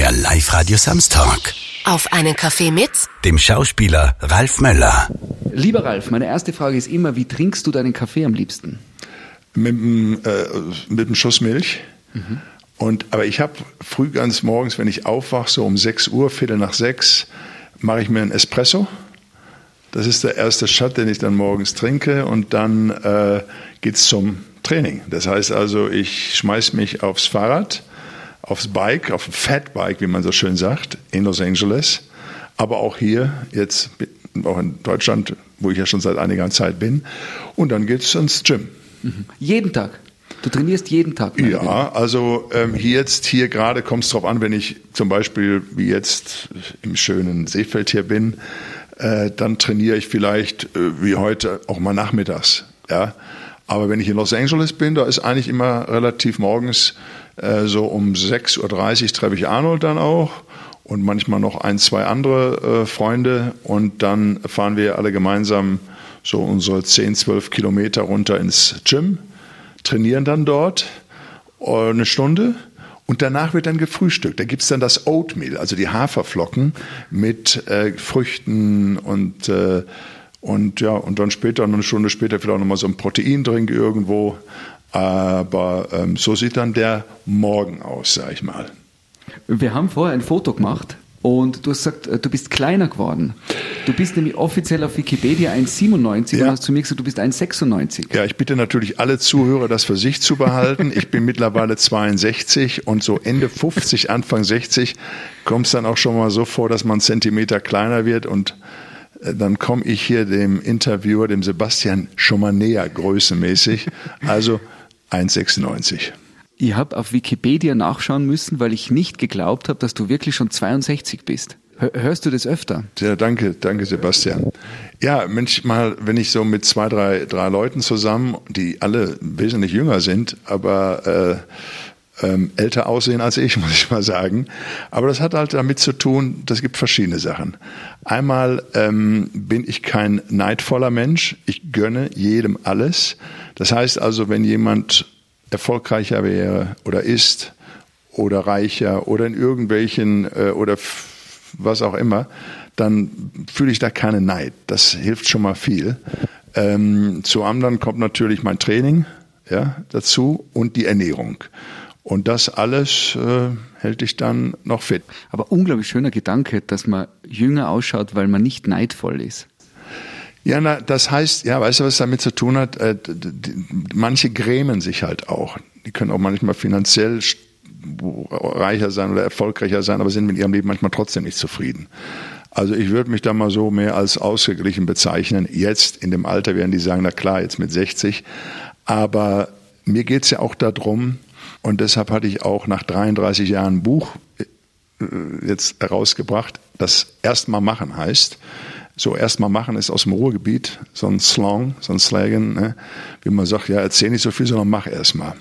Der Live-Radio Samstag. Auf einen Kaffee mit Dem Schauspieler Ralf Möller. Lieber Ralf, meine erste Frage ist immer, wie trinkst du deinen Kaffee am liebsten? mit einem, äh, mit einem Schuss Milch. Und, aber ich habe früh ganz morgens, wenn ich aufwache, so um 6 Uhr, Viertel nach sechs, mache ich mir einen Espresso. Das ist der erste Shot, den ich dann morgens trinke. Und dann äh, geht's zum Training. Das heißt also, ich schmeiß mich aufs Fahrrad, aufs Bike, auf ein Fatbike, wie man so schön sagt, in Los Angeles. Aber auch hier, jetzt auch in Deutschland, wo ich ja schon seit einiger Zeit bin. Und dann geht's ins Gym. Jeden Tag. Du trainierst jeden Tag. Ja, also ähm, hier jetzt, hier gerade kommt es drauf an, wenn ich zum Beispiel wie jetzt im schönen Seefeld hier bin, äh, dann trainiere ich vielleicht äh, wie heute auch mal nachmittags. Ja, aber wenn ich in Los Angeles bin, da ist eigentlich immer relativ morgens so um 6.30 Uhr treffe ich Arnold dann auch und manchmal noch ein, zwei andere äh, Freunde und dann fahren wir alle gemeinsam so unsere 10, 12 Kilometer runter ins Gym, trainieren dann dort äh, eine Stunde und danach wird dann gefrühstückt. Da gibt's dann das Oatmeal, also die Haferflocken mit äh, Früchten und, äh, und, ja, und dann später, eine Stunde später vielleicht nochmal so ein Proteindrink irgendwo. Aber ähm, so sieht dann der Morgen aus, sag ich mal. Wir haben vorher ein Foto gemacht und du hast gesagt, äh, du bist kleiner geworden. Du bist nämlich offiziell auf Wikipedia 1,97 Ja. und hast zu mir gesagt, du bist 1,96. Ja, ich bitte natürlich alle Zuhörer, das für sich zu behalten. Ich bin mittlerweile 62 und so Ende 50, Anfang 60 kommt es dann auch schon mal so vor, dass man Zentimeter kleiner wird und äh, dann komme ich hier dem Interviewer, dem Sebastian, schon mal näher größenmäßig. Also 1,96. Ich habe auf Wikipedia nachschauen müssen, weil ich nicht geglaubt habe, dass du wirklich schon 62 bist. Hör- Hörst du das öfter? Ja, danke, danke, Sebastian. Ja, manchmal, wenn ich so mit zwei, drei, drei Leuten zusammen, die alle wesentlich jünger sind, aber äh, ähm, älter aussehen als ich, muss ich mal sagen. Aber das hat halt damit zu tun, das gibt verschiedene Sachen. Einmal ähm, bin ich kein neidvoller Mensch. Ich gönne jedem alles. Das heißt also, wenn jemand erfolgreicher wäre oder ist oder reicher oder in irgendwelchen äh, oder was auch immer, dann fühle ich da keinen Neid. Das hilft schon mal viel. Ähm, zu anderen kommt natürlich mein Training ja, dazu und die Ernährung. Und das alles äh, hält dich dann noch fit. Aber unglaublich schöner Gedanke, dass man jünger ausschaut, weil man nicht neidvoll ist. Ja, na, das heißt, ja, weißt du, was damit zu tun hat? Äh, d- d- manche grämen sich halt auch. Die können auch manchmal finanziell reicher sein oder erfolgreicher sein, aber sind mit ihrem Leben manchmal trotzdem nicht zufrieden. Also ich würde mich da mal so mehr als ausgeglichen bezeichnen. Jetzt in dem Alter werden die sagen, na klar, jetzt mit 60. Aber mir geht's ja auch darum, und deshalb hatte ich auch nach 33 Jahren ein Buch äh, jetzt herausgebracht, das erstmal machen heißt. So erstmal machen ist aus dem Ruhrgebiet, so ein Slang, so ein Slagen, ne? wie man sagt, ja, erzähl nicht so viel, sondern mach erstmal.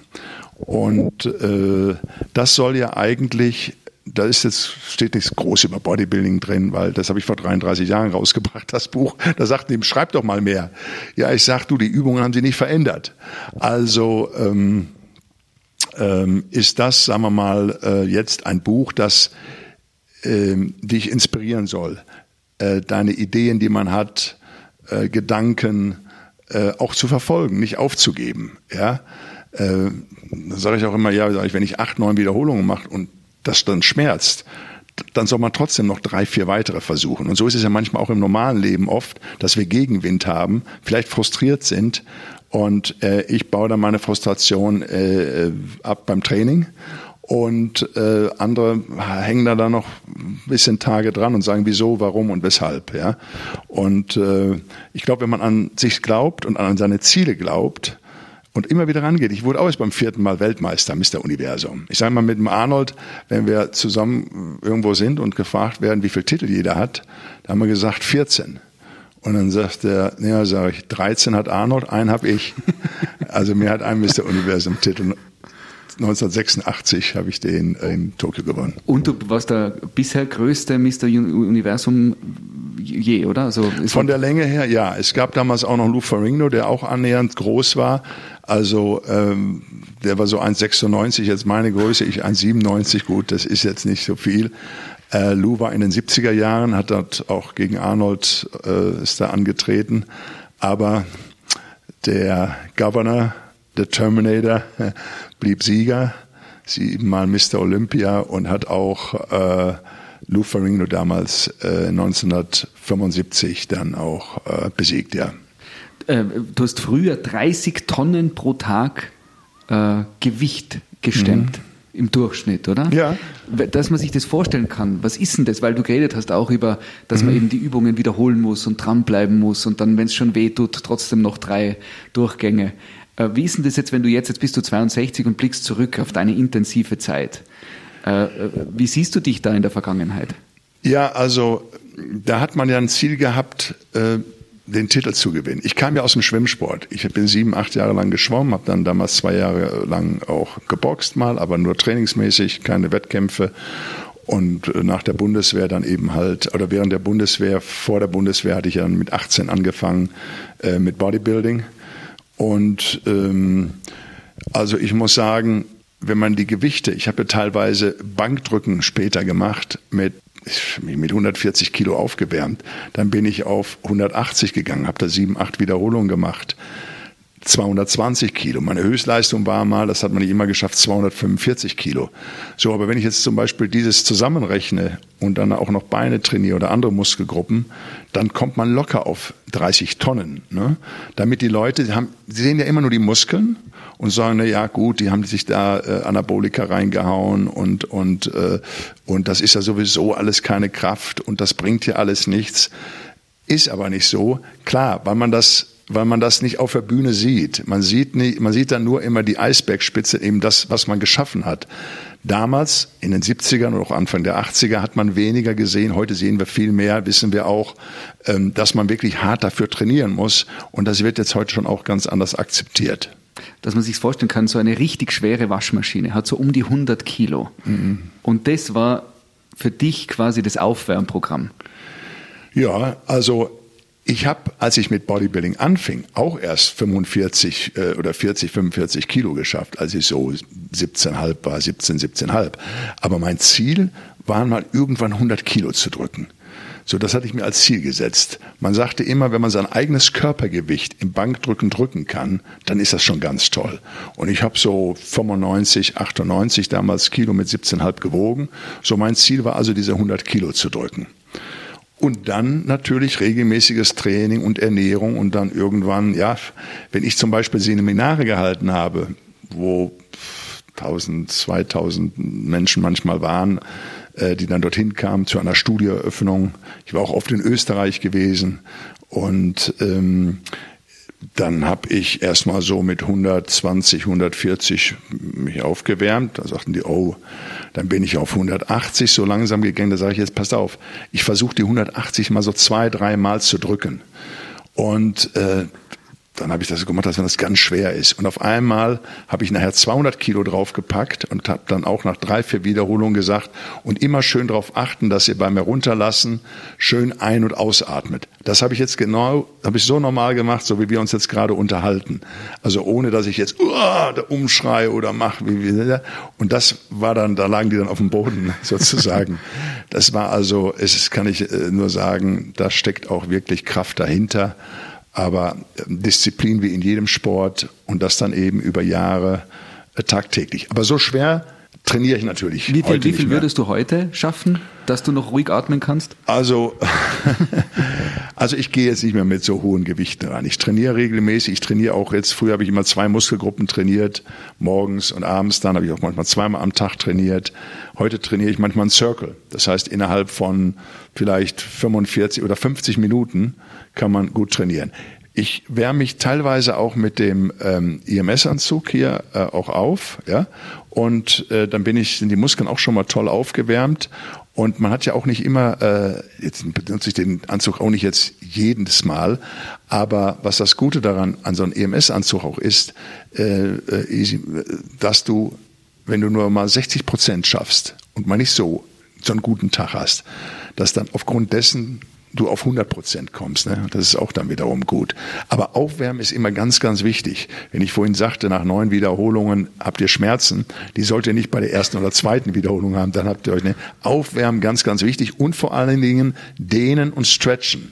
Und äh, das soll ja eigentlich, da ist jetzt, steht nichts groß über Bodybuilding drin, weil das habe ich vor 33 Jahren rausgebracht, das Buch. Da sagten die, schreib doch mal mehr. Ja, ich sag, du, die Übungen haben sie nicht verändert. Also ähm, ähm, ist das, sagen wir mal, äh, jetzt ein Buch, das ähm, dich inspirieren soll, äh, deine Ideen, die man hat, äh, Gedanken äh, auch zu verfolgen, nicht aufzugeben. Ja, äh, sage ich auch immer, ja, wenn ich acht, neun Wiederholungen mache und das dann schmerzt, dann soll man trotzdem noch drei, vier weitere versuchen. Und so ist es ja manchmal auch im normalen Leben oft, dass wir Gegenwind haben, vielleicht frustriert sind und äh, ich baue dann meine Frustration äh, ab beim Training und äh, andere hängen da dann noch ein bisschen Tage dran und sagen, wieso, warum und weshalb. Ja? Und äh, ich glaube, wenn man an sich glaubt und an seine Ziele glaubt, und immer wieder rangeht. Ich wurde auch jetzt beim vierten Mal Weltmeister, Mr. Universum. Ich sage mal mit dem Arnold, wenn wir zusammen irgendwo sind und gefragt werden, wie viele Titel jeder hat, da haben wir gesagt 14. Und dann sagt er, ja, sage ich, 13 hat Arnold, einen habe ich. Also mir hat ein Mr. Universum Titel 1986 habe ich den in Tokio gewonnen. Und du warst der bisher größte Mr. Un- Universum je, oder? Also es Von der Länge her, ja. Es gab damals auch noch Lou Ferrigno, der auch annähernd groß war. Also ähm, der war so 1,96, jetzt meine Größe, ich 1,97, gut, das ist jetzt nicht so viel. Äh, Lou war in den 70er Jahren, hat dort auch gegen Arnold äh, ist da angetreten, aber der Governor, der Terminator, blieb Sieger, siebenmal Mr. Olympia und hat auch äh, Lou Ferrigno damals äh, 1975 dann auch äh, besiegt, ja. Äh, du hast früher 30 Tonnen pro Tag äh, Gewicht gestemmt. Mhm im Durchschnitt, oder? Ja. Dass man sich das vorstellen kann. Was ist denn das? Weil du geredet hast auch über, dass mhm. man eben die Übungen wiederholen muss und dranbleiben muss und dann, wenn es schon weh tut, trotzdem noch drei Durchgänge. Äh, wie ist denn das jetzt, wenn du jetzt, jetzt bist du 62 und blickst zurück auf deine intensive Zeit? Äh, wie siehst du dich da in der Vergangenheit? Ja, also da hat man ja ein Ziel gehabt, äh, den Titel zu gewinnen. Ich kam ja aus dem Schwimmsport. Ich bin sieben, acht Jahre lang geschwommen, habe dann damals zwei Jahre lang auch geboxt mal, aber nur trainingsmäßig, keine Wettkämpfe. Und nach der Bundeswehr dann eben halt, oder während der Bundeswehr, vor der Bundeswehr hatte ich dann mit 18 angefangen äh, mit Bodybuilding. Und ähm, also ich muss sagen, wenn man die Gewichte, ich habe ja teilweise Bankdrücken später gemacht mit mit 140 Kilo aufgewärmt, dann bin ich auf 180 gegangen, habe da sieben, acht Wiederholungen gemacht. 220 Kilo. Meine Höchstleistung war mal, das hat man nicht immer geschafft, 245 Kilo. So, aber wenn ich jetzt zum Beispiel dieses zusammenrechne und dann auch noch Beine trainiere oder andere Muskelgruppen, dann kommt man locker auf 30 Tonnen. Ne? Damit die Leute, die, haben, sie sehen ja immer nur die Muskeln und sagen, na ja gut, die haben sich da äh, Anabolika reingehauen und und äh, und das ist ja sowieso alles keine Kraft und das bringt ja alles nichts. Ist aber nicht so. Klar, weil man das weil man das nicht auf der Bühne sieht. Man sieht nicht, man sieht dann nur immer die Eisbergspitze, eben das, was man geschaffen hat. Damals, in den 70ern und auch Anfang der 80er, hat man weniger gesehen. Heute sehen wir viel mehr, wissen wir auch, ähm, dass man wirklich hart dafür trainieren muss. Und das wird jetzt heute schon auch ganz anders akzeptiert dass man sich vorstellen kann, so eine richtig schwere Waschmaschine hat so um die 100 Kilo. Mhm. Und das war für dich quasi das Aufwärmprogramm. Ja, also ich habe, als ich mit Bodybuilding anfing, auch erst 45 äh, oder 40, 45 Kilo geschafft, als ich so 17,5 war, 17, 17,5. Aber mein Ziel war mal irgendwann 100 Kilo zu drücken. So, das hatte ich mir als Ziel gesetzt. Man sagte immer, wenn man sein eigenes Körpergewicht im Bankdrücken drücken kann, dann ist das schon ganz toll. Und ich habe so 95, 98 damals Kilo mit 17,5 gewogen. So mein Ziel war also, diese 100 Kilo zu drücken. Und dann natürlich regelmäßiges Training und Ernährung und dann irgendwann, ja, wenn ich zum Beispiel Seminare gehalten habe, wo 1000, 2000 Menschen manchmal waren, äh, die dann dorthin kamen zu einer Studieeröffnung. Ich war auch oft in Österreich gewesen und ähm, dann habe ich erstmal so mit 120, 140 mich aufgewärmt. Da sagten die, oh, dann bin ich auf 180 so langsam gegangen. Da sage ich jetzt, passt auf, ich versuche die 180 mal so zwei, drei Mal zu drücken. Und äh, dann habe ich das gemacht, dass wenn das ganz schwer ist. Und auf einmal habe ich nachher 200 Kilo draufgepackt und habe dann auch nach drei, vier Wiederholungen gesagt und immer schön darauf achten, dass ihr beim Herunterlassen schön ein- und ausatmet. Das habe ich jetzt genau, habe ich so normal gemacht, so wie wir uns jetzt gerade unterhalten. Also ohne, dass ich jetzt uh, da umschreie oder mache. Wie, wie, und das war dann, da lagen die dann auf dem Boden sozusagen. Das war also, es kann ich äh, nur sagen, da steckt auch wirklich Kraft dahinter aber ähm, Disziplin wie in jedem Sport und das dann eben über Jahre äh, tagtäglich. Aber so schwer trainiere ich natürlich. Wie viel, wie viel würdest du heute schaffen, dass du noch ruhig atmen kannst? Also, also ich gehe jetzt nicht mehr mit so hohen Gewichten rein. Ich trainiere regelmäßig. Ich trainiere auch jetzt, früher habe ich immer zwei Muskelgruppen trainiert, morgens und abends. Dann habe ich auch manchmal zweimal am Tag trainiert. Heute trainiere ich manchmal einen Circle. Das heißt, innerhalb von vielleicht 45 oder 50 Minuten kann man gut trainieren. Ich wärme mich teilweise auch mit dem ähm, IMS-Anzug hier äh, auch auf, ja, und äh, dann bin ich, sind die Muskeln auch schon mal toll aufgewärmt. Und man hat ja auch nicht immer, äh, jetzt benutze ich den Anzug auch nicht jetzt jedes Mal, aber was das Gute daran an so einem EMS-Anzug auch ist, äh, äh, dass du, wenn du nur mal 60 Prozent schaffst und mal nicht so so einen guten Tag hast, dass dann aufgrund dessen du auf 100 Prozent kommst. Ne? Das ist auch dann wiederum gut. Aber Aufwärmen ist immer ganz, ganz wichtig. Wenn ich vorhin sagte, nach neun Wiederholungen habt ihr Schmerzen, die sollt ihr nicht bei der ersten oder zweiten Wiederholung haben, dann habt ihr euch, ne? Aufwärmen ganz, ganz wichtig und vor allen Dingen dehnen und stretchen.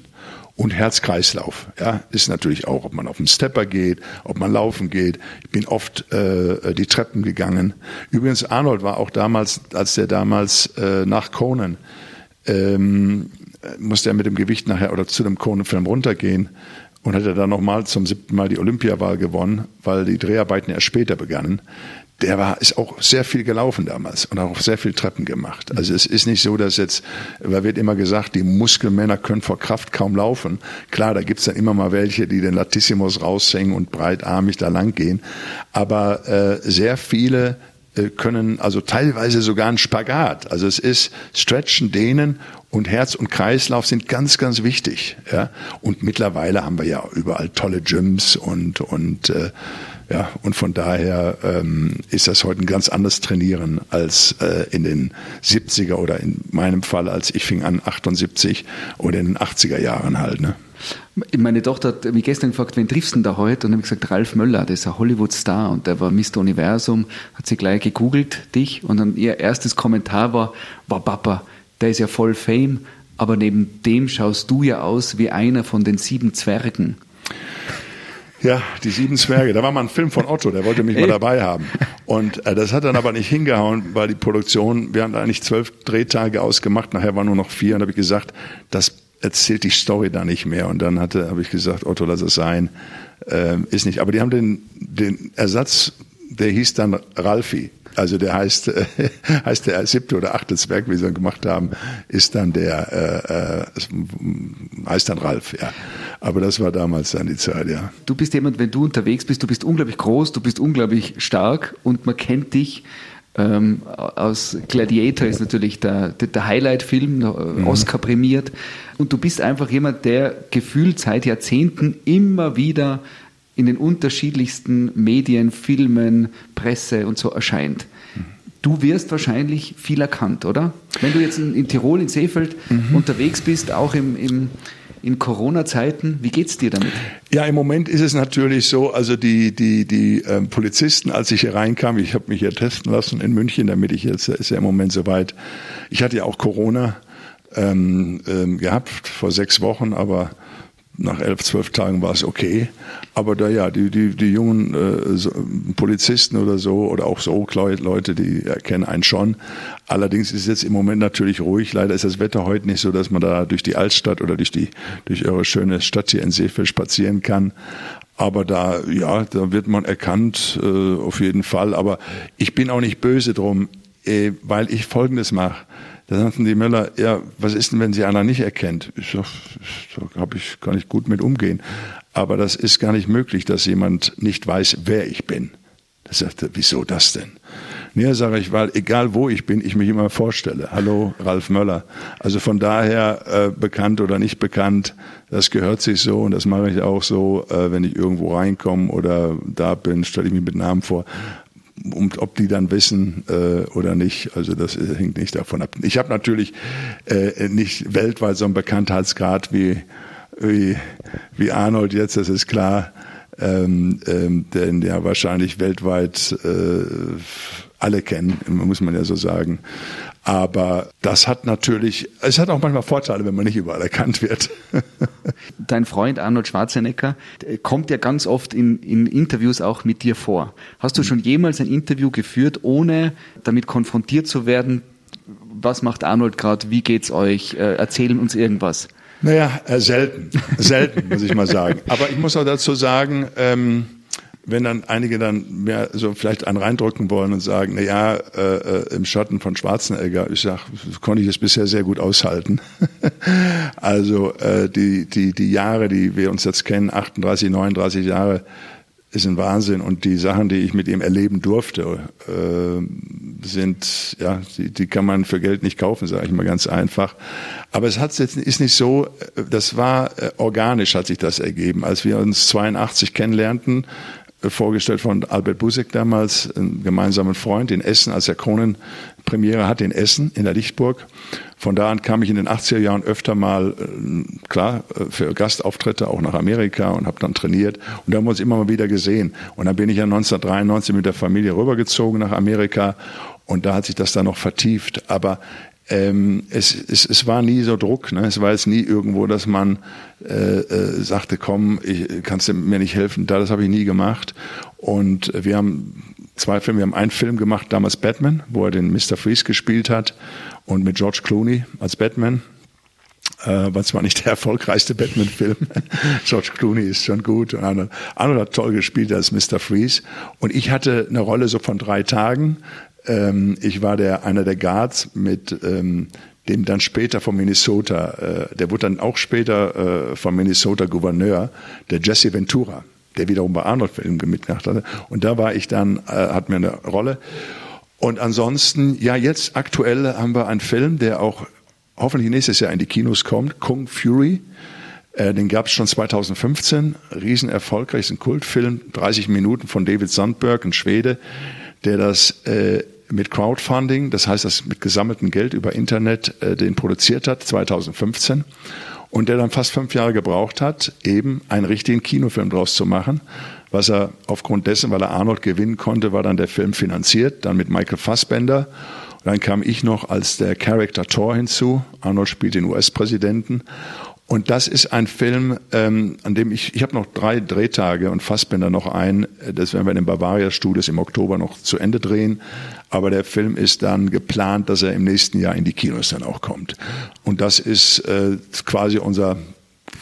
Und Herz-Kreislauf, ja, ist natürlich auch, ob man auf den Stepper geht, ob man laufen geht. Ich bin oft äh, die Treppen gegangen. Übrigens, Arnold war auch damals, als der damals äh, nach Conan ähm, musste er mit dem Gewicht nachher oder zu dem Conan-Film runtergehen und hat er dann nochmal zum siebten Mal die Olympiawahl gewonnen, weil die Dreharbeiten erst später begannen der war, ist auch sehr viel gelaufen damals und auch sehr viel Treppen gemacht. Also es ist nicht so, dass jetzt, da wird immer gesagt, die Muskelmänner können vor Kraft kaum laufen. Klar, da gibt's dann immer mal welche, die den Latissimus raushängen und breitarmig da lang gehen. Aber äh, sehr viele können also teilweise sogar ein Spagat. Also es ist Stretchen, Dehnen und Herz und Kreislauf sind ganz, ganz wichtig. Ja? Und mittlerweile haben wir ja überall tolle Gyms und, und äh, ja, und von daher ähm, ist das heute ein ganz anderes Trainieren als äh, in den 70er oder in meinem Fall, als ich fing an, 78 oder in den 80er Jahren halt. Ne? Meine Tochter hat mich gestern gefragt, wen triffst du denn da heute? Und dann habe ich gesagt, Ralf Möller, der ist ein Hollywood-Star und der war Mr. Universum, hat sie gleich gegoogelt, dich, und dann ihr erstes Kommentar war, war Papa, der ist ja voll Fame, aber neben dem schaust du ja aus wie einer von den sieben Zwergen. Ja, die sieben Zwerge. Da war mal ein Film von Otto, der wollte mich mal dabei haben. Und äh, das hat dann aber nicht hingehauen, weil die Produktion, wir haben eigentlich zwölf Drehtage ausgemacht, nachher waren nur noch vier und habe ich gesagt, das erzählt die Story da nicht mehr. Und dann hatte, habe ich gesagt, Otto, lass es sein, äh, ist nicht. Aber die haben den, den Ersatz, der hieß dann Ralfi. Also der heißt, äh, heißt der siebte oder achte Zwerg, wie sie dann gemacht haben, ist dann der, äh, äh, heißt dann Ralf, ja. Aber das war damals dann die Zeit, ja. Du bist jemand, wenn du unterwegs bist, du bist unglaublich groß, du bist unglaublich stark und man kennt dich ähm, aus Gladiator ist natürlich der, der, Highlight-Film, mhm. Oscar prämiert. Und du bist einfach jemand, der gefühlt seit Jahrzehnten immer wieder in den unterschiedlichsten Medien, Filmen, Presse und so erscheint. Du wirst wahrscheinlich viel erkannt, oder? Wenn du jetzt in, in Tirol, in Seefeld mhm. unterwegs bist, auch im, im, in Corona-Zeiten, wie geht's dir damit? Ja, im Moment ist es natürlich so, also die, die, die ähm, Polizisten, als ich hier reinkam, ich habe mich ja testen lassen in München, damit ich jetzt, ist ja im Moment soweit, ich hatte ja auch Corona ähm, ähm, gehabt vor sechs Wochen, aber nach elf, zwölf Tagen war es okay. Aber da ja, die, die, die jungen äh, so, Polizisten oder so oder auch so Leute, die erkennen einen schon. Allerdings ist es jetzt im Moment natürlich ruhig. Leider ist das Wetter heute nicht so, dass man da durch die Altstadt oder durch die durch eure schöne Stadt hier in Seefeld spazieren kann. Aber da, ja, da wird man erkannt, äh, auf jeden Fall. Aber ich bin auch nicht böse drum, äh, weil ich Folgendes mache. Da sagten die Möller, ja, was ist denn, wenn sie einer nicht erkennt? Ich sag, da hab ich, kann ich gut mit umgehen. Aber das ist gar nicht möglich, dass jemand nicht weiß, wer ich bin. Da sagte, wieso das denn? Nee, sage ich, weil egal wo ich bin, ich mich immer vorstelle. Hallo, Ralf Möller. Also von daher, äh, bekannt oder nicht bekannt, das gehört sich so und das mache ich auch so, äh, wenn ich irgendwo reinkomme oder da bin, stelle ich mich mit Namen vor und ob die dann wissen äh, oder nicht, also das hängt nicht davon ab. Ich habe natürlich äh, nicht weltweit so einen Bekanntheitsgrad wie, wie, wie Arnold jetzt, das ist klar, ähm, ähm, denn ja wahrscheinlich weltweit äh, alle kennen, muss man ja so sagen. Aber das hat natürlich, es hat auch manchmal Vorteile, wenn man nicht überall erkannt wird. Dein Freund Arnold Schwarzenegger kommt ja ganz oft in, in Interviews auch mit dir vor. Hast du schon jemals ein Interview geführt, ohne damit konfrontiert zu werden? Was macht Arnold gerade? Wie geht's euch? Äh, erzählen uns irgendwas. Naja, äh, selten. Selten, muss ich mal sagen. Aber ich muss auch dazu sagen, ähm, wenn dann einige dann mehr so vielleicht einen reindrücken wollen und sagen, na ja, äh, äh, im Schatten von Schwarzenegger, ich sag, konnte ich das bisher sehr gut aushalten. also äh, die die die Jahre, die wir uns jetzt kennen, 38, 39 Jahre, ist ein Wahnsinn und die Sachen, die ich mit ihm erleben durfte, äh, sind ja, die, die kann man für Geld nicht kaufen, sage ich mal ganz einfach. Aber es hat jetzt ist nicht so, äh, das war äh, organisch hat sich das ergeben, als wir uns 82 kennenlernten vorgestellt von Albert Busek damals, einem gemeinsamen Freund in Essen, als er Kronen Premiere hatte in Essen, in der Lichtburg. Von da an kam ich in den 80er Jahren öfter mal, äh, klar, äh, für Gastauftritte auch nach Amerika und habe dann trainiert. Und da haben wir uns immer mal wieder gesehen. Und dann bin ich ja 1993 mit der Familie rübergezogen nach Amerika und da hat sich das dann noch vertieft. Aber ähm, es, es, es war nie so Druck. Ne? Es war jetzt nie irgendwo, dass man äh, äh, sagte, komm, ich, kannst du mir nicht helfen. Da, das habe ich nie gemacht. Und wir haben zwei Filme. Wir haben einen Film gemacht, damals Batman, wo er den Mr. Freeze gespielt hat und mit George Clooney als Batman. Äh, war zwar nicht der erfolgreichste Batman-Film. George Clooney ist schon gut und Arnold, Arnold hat toll gespielt als Mr. Freeze. Und ich hatte eine Rolle so von drei Tagen. Ähm, ich war der einer der Guards mit ähm, dem dann später von Minnesota, äh, der wurde dann auch später äh, von Minnesota Gouverneur, der Jesse Ventura, der wiederum bei Arnold Film mitgemacht hatte. Und da war ich dann, äh, hat mir eine Rolle. Und ansonsten, ja, jetzt aktuell haben wir einen Film, der auch hoffentlich nächstes Jahr in die Kinos kommt, Kung Fury. Äh, den gab es schon 2015, riesen erfolgreich, ist ein Kultfilm, 30 Minuten von David Sandberg, ein Schwede, der das äh, mit Crowdfunding, das heißt, das mit gesammeltem Geld über Internet, äh, den produziert hat, 2015. Und der dann fast fünf Jahre gebraucht hat, eben einen richtigen Kinofilm draus zu machen. Was er aufgrund dessen, weil er Arnold gewinnen konnte, war dann der Film finanziert, dann mit Michael Fassbender. Und dann kam ich noch als der Character Thor hinzu. Arnold spielt den US-Präsidenten. Und das ist ein Film, ähm, an dem ich, ich habe noch drei Drehtage und Fassbender noch ein. Das werden wir in den Bavaria Studios im Oktober noch zu Ende drehen. Aber der Film ist dann geplant, dass er im nächsten Jahr in die Kinos dann auch kommt. Und das ist äh, quasi unser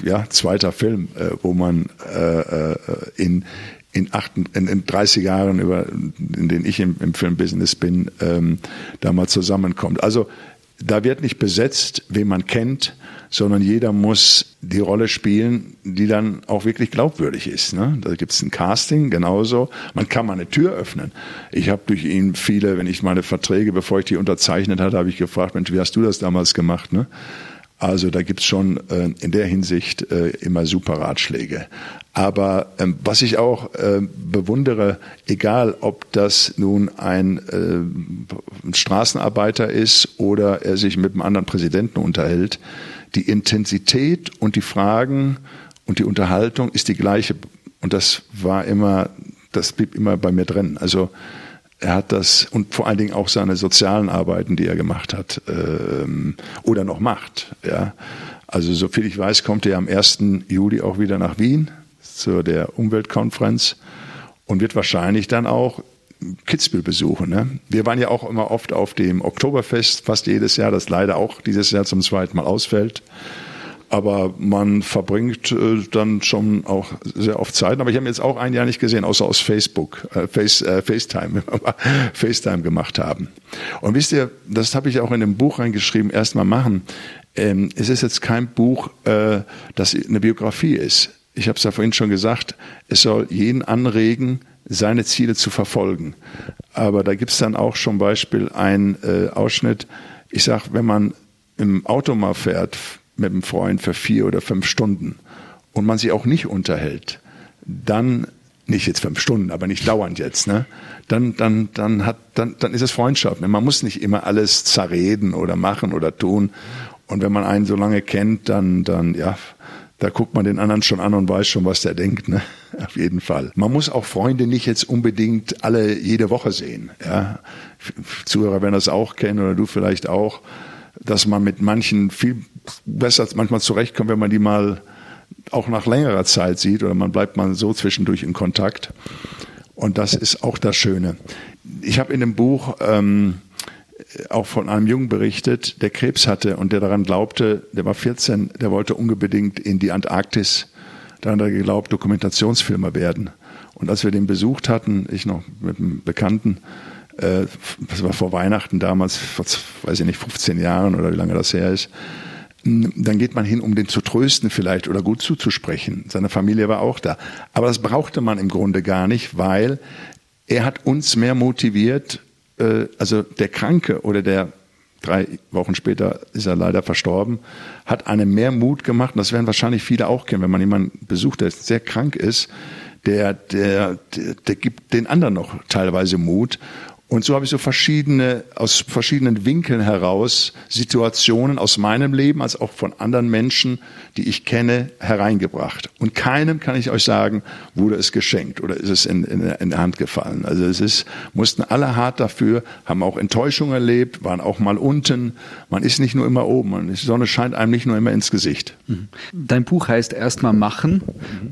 ja, zweiter Film, äh, wo man äh, äh in, in, acht, in, in 30 Jahren, über, in denen ich im, im Filmbusiness bin, ähm, da mal zusammenkommt. Also da wird nicht besetzt, wen man kennt, sondern jeder muss die Rolle spielen, die dann auch wirklich glaubwürdig ist. Ne? Da gibt es ein Casting, genauso. Man kann mal eine Tür öffnen. Ich habe durch ihn viele, wenn ich meine Verträge, bevor ich die unterzeichnet hatte, habe ich gefragt, Mensch, wie hast du das damals gemacht? Ne? Also da gibt's schon äh, in der Hinsicht äh, immer super Ratschläge. Aber ähm, was ich auch äh, bewundere, egal ob das nun ein, äh, ein Straßenarbeiter ist oder er sich mit einem anderen Präsidenten unterhält, die Intensität und die Fragen und die Unterhaltung ist die gleiche. Und das war immer, das blieb immer bei mir drin. Also er hat das und vor allen Dingen auch seine sozialen Arbeiten, die er gemacht hat ähm, oder noch macht. Ja. Also soviel ich weiß, kommt er am 1. Juli auch wieder nach Wien zu der Umweltkonferenz und wird wahrscheinlich dann auch Kitzbühel besuchen. Ne? Wir waren ja auch immer oft auf dem Oktoberfest, fast jedes Jahr, das leider auch dieses Jahr zum zweiten Mal ausfällt aber man verbringt äh, dann schon auch sehr oft Zeit. Aber ich habe jetzt auch ein Jahr nicht gesehen, außer aus Facebook, äh, Face, äh, FaceTime, FaceTime gemacht haben. Und wisst ihr, das habe ich auch in dem Buch reingeschrieben, erstmal machen. Ähm, es ist jetzt kein Buch, äh, das eine Biografie ist. Ich habe es ja vorhin schon gesagt, es soll jeden anregen, seine Ziele zu verfolgen. Aber da gibt es dann auch schon Beispiel ein äh, Ausschnitt. Ich sage, wenn man im Auto mal fährt, mit einem Freund für vier oder fünf Stunden und man sich auch nicht unterhält, dann nicht jetzt fünf Stunden, aber nicht dauernd jetzt, ne? Dann, dann, dann hat, dann, dann ist es Freundschaft. Man muss nicht immer alles zerreden oder machen oder tun. Und wenn man einen so lange kennt, dann, dann, ja, da guckt man den anderen schon an und weiß schon, was der denkt, ne? Auf jeden Fall. Man muss auch Freunde nicht jetzt unbedingt alle jede Woche sehen, ja? Zuhörer werden das auch kennen oder du vielleicht auch dass man mit manchen viel besser manchmal zurechtkommt, wenn man die mal auch nach längerer Zeit sieht oder man bleibt mal so zwischendurch in Kontakt. Und das ist auch das Schöne. Ich habe in dem Buch ähm, auch von einem Jungen berichtet, der Krebs hatte und der daran glaubte, der war 14, der wollte unbedingt in die Antarktis. Daran hat er geglaubt, Dokumentationsfilmer werden. Und als wir den besucht hatten, ich noch mit einem Bekannten, äh, das war vor Weihnachten damals, vor, weiß ich nicht, 15 Jahren oder wie lange das her ist, dann geht man hin, um den zu trösten vielleicht oder gut zuzusprechen. Seine Familie war auch da. Aber das brauchte man im Grunde gar nicht, weil er hat uns mehr motiviert, äh, also der Kranke oder der drei Wochen später ist er leider verstorben, hat einem mehr Mut gemacht, und das werden wahrscheinlich viele auch kennen, wenn man jemanden besucht, der sehr krank ist, der, der, der, der gibt den anderen noch teilweise Mut Und so habe ich so verschiedene, aus verschiedenen Winkeln heraus Situationen aus meinem Leben als auch von anderen Menschen, die ich kenne, hereingebracht. Und keinem kann ich euch sagen, wurde es geschenkt oder ist es in, in, in der Hand gefallen. Also es ist, mussten alle hart dafür, haben auch Enttäuschung erlebt, waren auch mal unten. Man ist nicht nur immer oben. Die Sonne scheint einem nicht nur immer ins Gesicht. Mhm. Dein Buch heißt erstmal machen,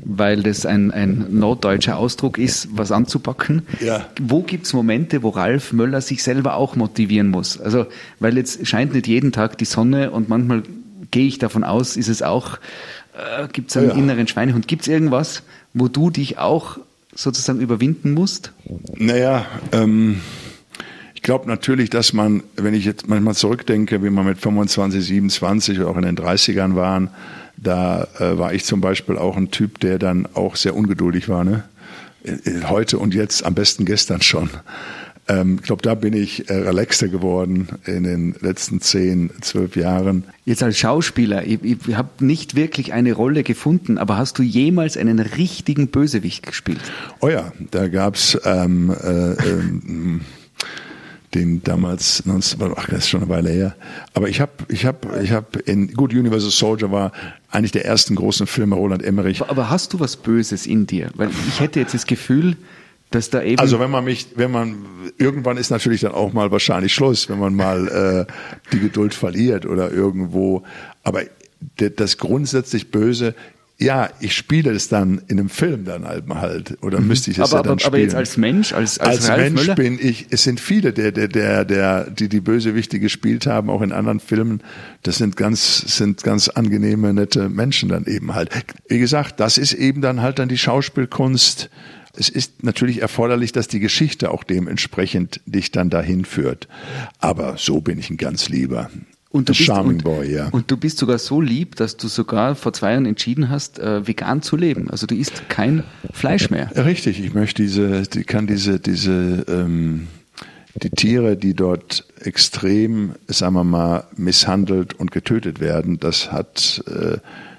weil das ein, ein norddeutscher Ausdruck ist, was anzupacken. Ja. Wo gibt es Momente, wo Ralf Möller sich selber auch motivieren muss? Also, weil jetzt scheint nicht jeden Tag die Sonne und manchmal gehe ich davon aus, ist es auch, äh, gibt es einen Ja. inneren Schweinehund. Gibt es irgendwas, wo du dich auch sozusagen überwinden musst? Naja, ähm, ich glaube natürlich, dass man, wenn ich jetzt manchmal zurückdenke, wie man mit 25, 27 oder auch in den 30ern waren, da äh, war ich zum Beispiel auch ein Typ, der dann auch sehr ungeduldig war. Ne? Äh, Heute und jetzt, am besten gestern schon. Ähm, ich glaube, da bin ich äh, relaxter geworden in den letzten 10, 12 Jahren. Jetzt als Schauspieler, ich, ich habe nicht wirklich eine Rolle gefunden, aber hast du jemals einen richtigen Bösewicht gespielt? Oh ja, da gab's ähm, äh, ähm, den damals, 19, ach, das ist schon eine Weile her. Aber ich habe, ich habe, ich habe in gut Universal Soldier war eigentlich der ersten großen Filme Roland Emmerich. Aber hast du was Böses in dir? Weil ich hätte jetzt das Gefühl, dass da eben. Also wenn man mich, wenn man irgendwann ist natürlich dann auch mal wahrscheinlich Schluss, wenn man mal äh, die Geduld verliert oder irgendwo. Aber das grundsätzlich Böse, ja, ich spiele es dann in einem Film dann halt halt oder müsste ich es aber, ja dann aber, spielen. aber jetzt als Mensch, als, als, als Ralf Mensch Möller? bin ich, es sind viele, der, der, der, der, die die Bösewichte gespielt haben, auch in anderen Filmen. Das sind ganz, sind ganz angenehme, nette Menschen dann eben halt. Wie gesagt, das ist eben dann halt dann die Schauspielkunst. Es ist natürlich erforderlich, dass die Geschichte auch dementsprechend dich dann dahin führt. Aber so bin ich ein ganz lieber. Und du, Ein bist, Charming und, Boy, ja. und du bist sogar so lieb, dass du sogar vor zwei Jahren entschieden hast, äh, vegan zu leben. Also du isst kein Fleisch mehr. Richtig, ich möchte diese, die kann diese, diese, ähm, die Tiere, die dort extrem, sagen wir mal, misshandelt und getötet werden, das hat, äh,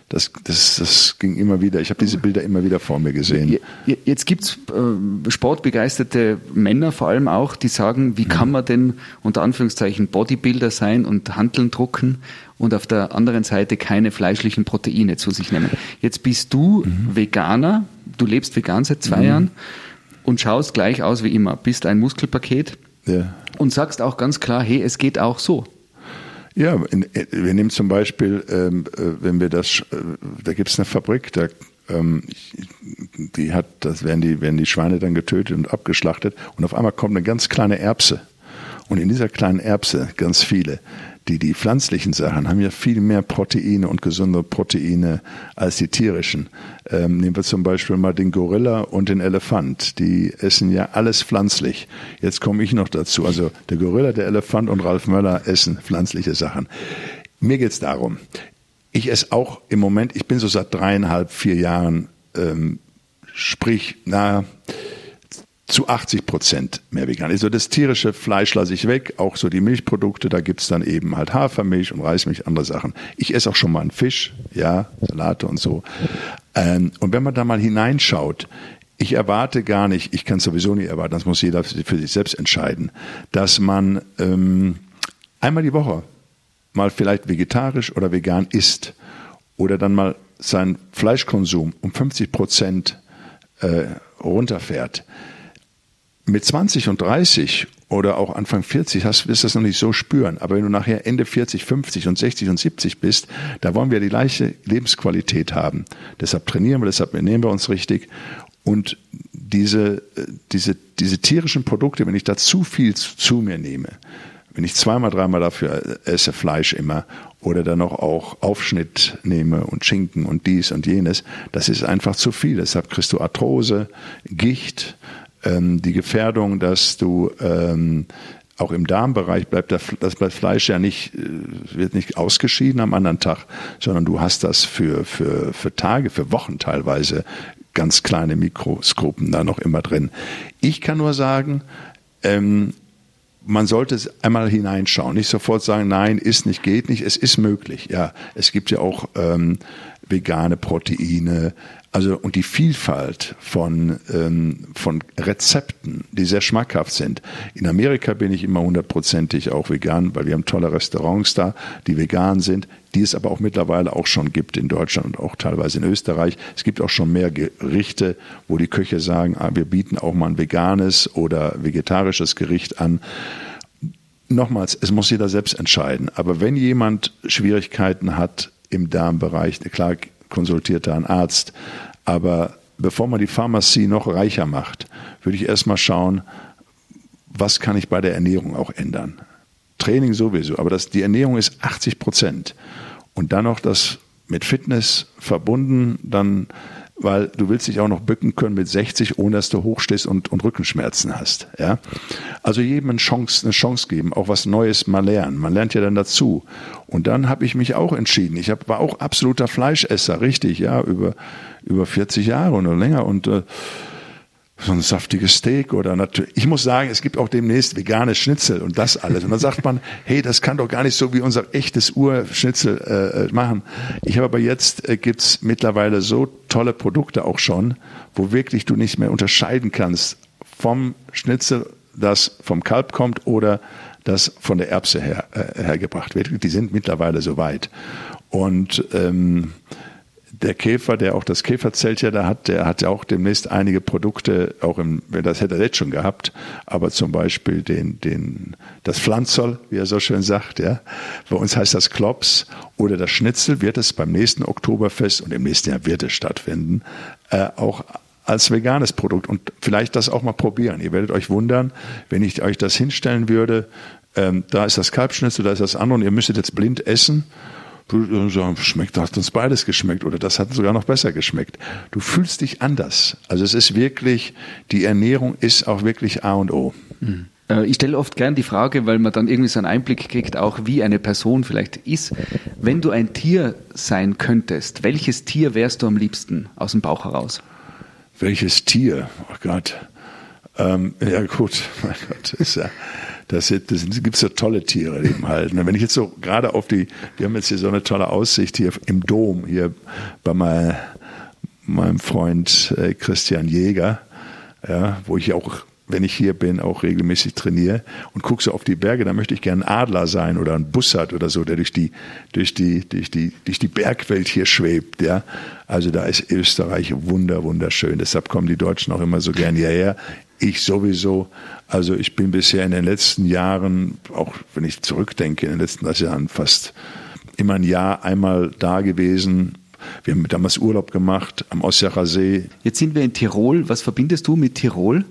das, das, das ging immer wieder. Ich habe diese Bilder immer wieder vor mir gesehen. Je- je- Jetzt gibt's äh, sportbegeisterte Männer vor allem auch, die sagen, wie kann man denn unter Anführungszeichen Bodybuilder sein und Hanteln drucken und auf der anderen Seite keine fleischlichen Proteine zu sich nehmen. Jetzt bist du Veganer, du lebst vegan seit zwei Jahren und schaust gleich aus wie immer, bist ein Muskelpaket Ja. und sagst auch ganz klar, hey, es geht auch so. Ja, in, wir nehmen zum Beispiel, ähm, äh, wenn wir das, äh, da gibt es eine Fabrik, da, ähm, die hat, das werden die, werden die Schweine dann getötet und abgeschlachtet und auf einmal kommt eine ganz kleine Erbse. Und in dieser kleinen Erbse, ganz viele, die, die pflanzlichen Sachen haben ja viel mehr Proteine und gesunde Proteine als die tierischen. Ähm, nehmen wir zum Beispiel mal den Gorilla und den Elefant. Die essen ja alles pflanzlich. Jetzt komme ich noch dazu. Also der Gorilla, der Elefant und Ralf Möller essen pflanzliche Sachen. Mir geht's darum. Ich esse auch im Moment, ich bin so seit dreieinhalb, vier Jahren, ähm, sprich, na, zu 80 Prozent mehr vegan. Also das tierische Fleisch lasse ich weg, auch so die Milchprodukte, da gibt's dann eben halt Hafermilch und Reismilch, andere Sachen. Ich esse auch schon mal einen Fisch, ja, Salate und so. Ähm, und wenn man da mal hineinschaut, ich erwarte gar nicht, ich kann sowieso nicht erwarten, das muss jeder für sich selbst entscheiden, dass man ähm, einmal die Woche mal vielleicht vegetarisch oder vegan isst oder dann mal seinen Fleischkonsum um 50 Prozent äh, runterfährt. Mit 20 und 30 oder auch Anfang 40 hast, wirst du das noch nicht so spüren. Aber wenn du nachher Ende 40, 50 und 60 und 70 bist, da wollen wir die gleiche Lebensqualität haben. Deshalb trainieren wir, deshalb ernähren wir uns richtig. Und diese, äh, diese, diese tierischen Produkte, wenn ich da zu viel zu, zu mir nehme, wenn ich zweimal, dreimal dafür esse Fleisch immer oder dann noch auch Aufschnitt nehme und Schinken und dies und jenes, das ist einfach zu viel. Deshalb kriegst du Arthrose, Gicht, ähm, die Gefährdung, dass du ähm, auch im Darmbereich bleibt das, Fleisch ja nicht, äh, wird nicht ausgeschieden am anderen Tag, sondern du hast das für, für, für Tage, für Wochen teilweise ganz kleine Mikroskopen da noch immer drin. Ich kann nur sagen, ähm, man sollte einmal hineinschauen, nicht sofort sagen, nein, ist nicht, geht nicht, es ist möglich. Ja, es gibt ja auch ähm, vegane Proteine, also und die Vielfalt von, ähm, von Rezepten, die sehr schmackhaft sind. In Amerika bin ich immer hundertprozentig auch vegan, weil wir haben tolle Restaurants da, die vegan sind, die es aber auch mittlerweile auch schon gibt in Deutschland und auch teilweise in Österreich. Es gibt auch schon mehr Gerichte, wo die Köche sagen, ah, wir bieten auch mal ein veganes oder vegetarisches Gericht an nochmals, es muss jeder selbst entscheiden. Aber wenn jemand Schwierigkeiten hat im Darmbereich, klar konsultiert er einen Arzt, aber bevor man die Pharmazie noch reicher macht, würde ich erstmal schauen, was kann ich bei der Ernährung auch ändern. Training sowieso, aber das, die Ernährung ist 80 Prozent. Und dann noch das mit Fitness verbunden, dann weil du willst dich auch noch bücken können mit 60, ohne dass du hochstehst und, und Rückenschmerzen hast. Ja? Also jedem eine Chance, eine Chance geben, auch was Neues mal lernen. Man lernt ja dann dazu. Und dann habe ich mich auch entschieden. Ich hab, war auch absoluter Fleischesser, richtig, ja, über, über 40 Jahre oder länger. Und äh, so ein saftiges Steak oder natürlich. Ich muss sagen, es gibt auch demnächst veganes Schnitzel und das alles. Und dann sagt man, hey, das kann doch gar nicht so wie unser echtes Urschnitzel äh, äh machen. Ich habe aber jetzt äh, gibt's mittlerweile so tolle Produkte auch schon, wo wirklich du nicht mehr unterscheiden kannst vom Schnitzel, das vom Kalb kommt oder das von der Erbse her, äh, hergebracht wird. Die sind mittlerweile so weit. Und ähm, der Käfer, der auch das Käferzelt ja da hat, der hat ja auch demnächst einige Produkte, auch im, das hätte er jetzt schon gehabt, aber zum Beispiel den, den, das Pflanzol, wie er so schön sagt, ja. Bei uns heißt das Klops oder das Schnitzel wird es beim nächsten Oktoberfest und im nächsten Jahr wird es stattfinden, äh, auch als veganes Produkt und vielleicht das auch mal probieren. Ihr werdet euch wundern, wenn ich euch das hinstellen würde, ähm, da ist das Kalbschnitzel, da ist das andere und ihr müsstet jetzt blind essen schmeckt, hat uns beides geschmeckt oder das hat sogar noch besser geschmeckt. Du fühlst dich anders. Also es ist wirklich, die Ernährung ist auch wirklich A und O. Mhm. Ich stelle oft gern die Frage, weil man dann irgendwie so einen Einblick kriegt, auch wie eine Person vielleicht ist. Wenn du ein Tier sein könntest, welches Tier wärst du am liebsten aus dem Bauch heraus? Welches Tier? Oh Gott. Ähm, ja gut, mein Gott, ist ja das, das gibt so tolle Tiere eben halt. Und wenn ich jetzt so gerade auf die, wir haben jetzt hier so eine tolle Aussicht hier im Dom, hier bei mein, meinem Freund äh, Christian Jäger, ja, wo ich auch wenn ich hier bin, auch regelmäßig trainiere und gucke so auf die Berge, dann möchte ich gerne ein Adler sein oder ein Bussard oder so, der durch die, durch die, durch die, durch die Bergwelt hier schwebt, ja. Also da ist Österreich wunder, wunderschön. Deshalb kommen die Deutschen auch immer so gern hierher. Ich sowieso. Also ich bin bisher in den letzten Jahren, auch wenn ich zurückdenke, in den letzten Jahren fast immer ein Jahr einmal da gewesen. Wir haben damals Urlaub gemacht am Osjacher See. Jetzt sind wir in Tirol. Was verbindest du mit Tirol?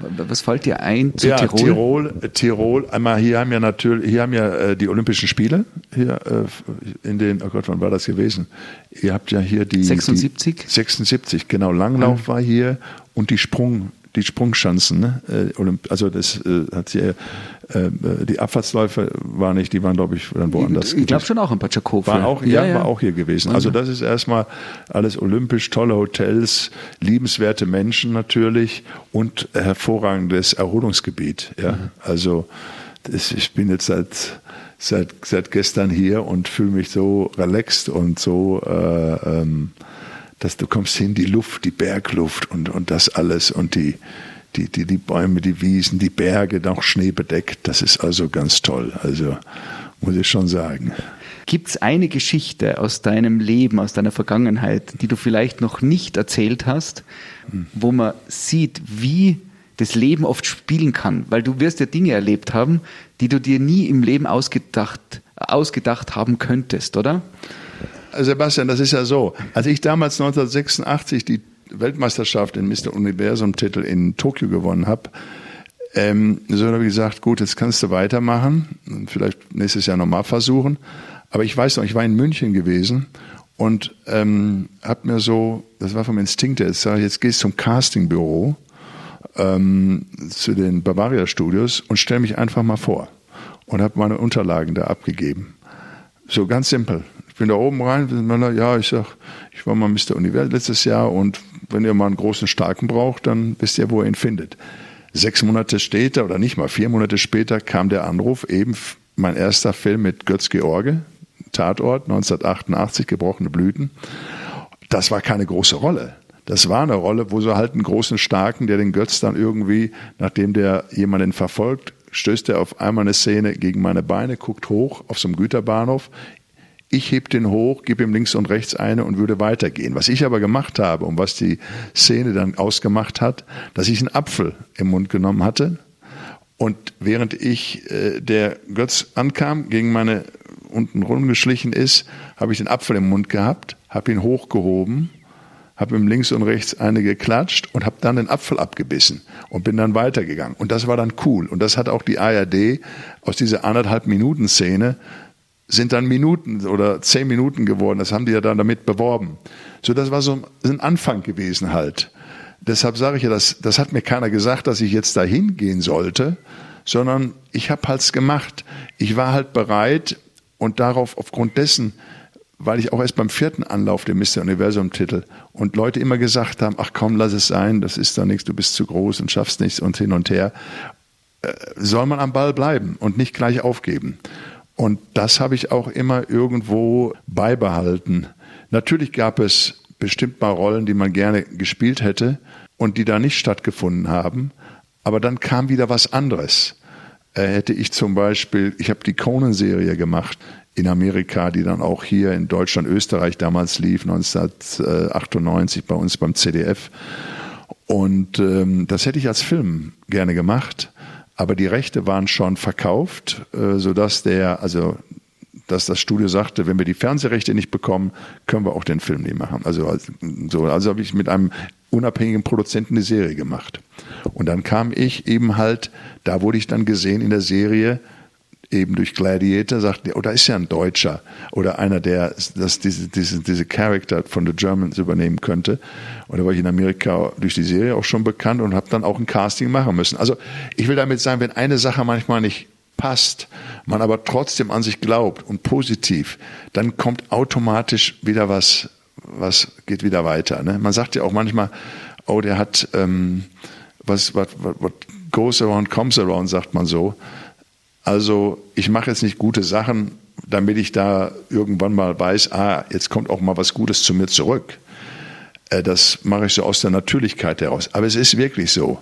Was fällt dir ein zu ja, Tirol? Tirol, Tirol. Einmal hier haben ja natürlich, hier haben ja äh, die Olympischen Spiele hier äh, in den, oh Gott, wann war das gewesen? Ihr habt ja hier die 76. Die, 76, genau. Langlauf war hier und die Sprung, die Sprungschanzen. Ne? Äh, also das äh, hat sie, äh, die Abfahrtsläufe waren nicht, die waren glaube ich dann woanders. Ich, glaube schon auch in Pachakow. War auch, ja, ja, war auch hier gewesen. Also das ist erstmal alles olympisch, tolle Hotels, liebenswerte Menschen natürlich und hervorragendes Erholungsgebiet. Ja, mhm. also das, ich bin jetzt seit seit seit gestern hier und fühle mich so relaxed und so äh, ähm, dass du kommst hin, die Luft, die Bergluft und, und das alles und die, die, die, die Bäume, die Wiesen, die Berge, noch schneebedeckt. Das ist also ganz toll. Also muss ich schon sagen. Gibt es eine Geschichte aus deinem Leben, aus deiner Vergangenheit, die du vielleicht noch nicht erzählt hast, hm. wo man sieht, wie das Leben oft spielen kann? Weil du wirst ja Dinge erlebt haben, die du dir nie im Leben ausgedacht, ausgedacht haben könntest, oder? Sebastian, das ist ja so. Als ich damals 1986 die Weltmeisterschaft in Mr. Universum-Titel in Tokio gewonnen habe, ähm, so habe ich gesagt, gut, jetzt kannst du weitermachen, vielleicht nächstes Jahr nochmal versuchen. Aber ich weiß noch, ich war in München gewesen und ähm, habe mir so, das war vom Instinkt jetzt, sage ich, jetzt gehst du zum Castingbüro ähm, zu den Bavaria Studios und stell mich einfach mal vor und habe meine Unterlagen da abgegeben. So ganz simpel. Ich bin da oben rein, ja, ich sag, ich war mal Mr. Univers letztes Jahr und wenn ihr mal einen großen Starken braucht, dann wisst ihr, wo ihr ihn findet. Sechs Monate später oder nicht mal vier Monate später kam der Anruf, eben mein erster Film mit Götz George, Tatort 1988, gebrochene Blüten. Das war keine große Rolle. Das war eine Rolle, wo so halt einen großen Starken, der den Götz dann irgendwie, nachdem der jemanden verfolgt, stößt er auf einmal eine Szene gegen meine Beine, guckt hoch auf so einem Güterbahnhof. Ich heb den hoch, gebe ihm links und rechts eine und würde weitergehen. Was ich aber gemacht habe und was die Szene dann ausgemacht hat, dass ich einen Apfel im Mund genommen hatte und während ich äh, der Götz ankam, gegen meine unten rumgeschlichen ist, habe ich den Apfel im Mund gehabt, habe ihn hochgehoben habe ihm links und rechts eine geklatscht und habe dann den Apfel abgebissen und bin dann weitergegangen. Und das war dann cool. Und das hat auch die ARD aus dieser anderthalb Minuten Szene sind dann Minuten oder zehn Minuten geworden. Das haben die ja dann damit beworben. So, das war so ein Anfang gewesen halt. Deshalb sage ich ja, das, das hat mir keiner gesagt, dass ich jetzt dahin gehen sollte, sondern ich habe halt's gemacht. Ich war halt bereit und darauf aufgrund dessen weil ich auch erst beim vierten Anlauf den Mr. Universum-Titel und Leute immer gesagt haben, ach komm, lass es sein, das ist doch nichts, du bist zu groß und schaffst nichts und hin und her, äh, soll man am Ball bleiben und nicht gleich aufgeben. Und das habe ich auch immer irgendwo beibehalten. Natürlich gab es bestimmt mal Rollen, die man gerne gespielt hätte und die da nicht stattgefunden haben, aber dann kam wieder was anderes. Äh, hätte ich zum Beispiel, ich habe die Conan-Serie gemacht in Amerika, die dann auch hier in Deutschland, Österreich damals lief, 1998 bei uns beim CDF. Und ähm, das hätte ich als Film gerne gemacht, aber die Rechte waren schon verkauft, äh, sodass der, also dass das Studio sagte, wenn wir die Fernsehrechte nicht bekommen, können wir auch den Film nicht machen. Also, so, also habe ich mit einem unabhängigen Produzenten die Serie gemacht. Und dann kam ich eben halt, da wurde ich dann gesehen in der Serie, eben durch Gladiator sagt, oh, da ist ja ein Deutscher oder einer, der das, diese, diese, diese Charakter von The Germans übernehmen könnte. Und da war ich in Amerika durch die Serie auch schon bekannt und habe dann auch ein Casting machen müssen. Also ich will damit sagen, wenn eine Sache manchmal nicht passt, man aber trotzdem an sich glaubt und positiv, dann kommt automatisch wieder was, was geht wieder weiter. Ne? Man sagt ja auch manchmal, oh, der hat ähm, was, was, what goes around comes around, sagt man so. Also ich mache jetzt nicht gute Sachen, damit ich da irgendwann mal weiß, ah, jetzt kommt auch mal was Gutes zu mir zurück. Äh, das mache ich so aus der Natürlichkeit heraus. Aber es ist wirklich so,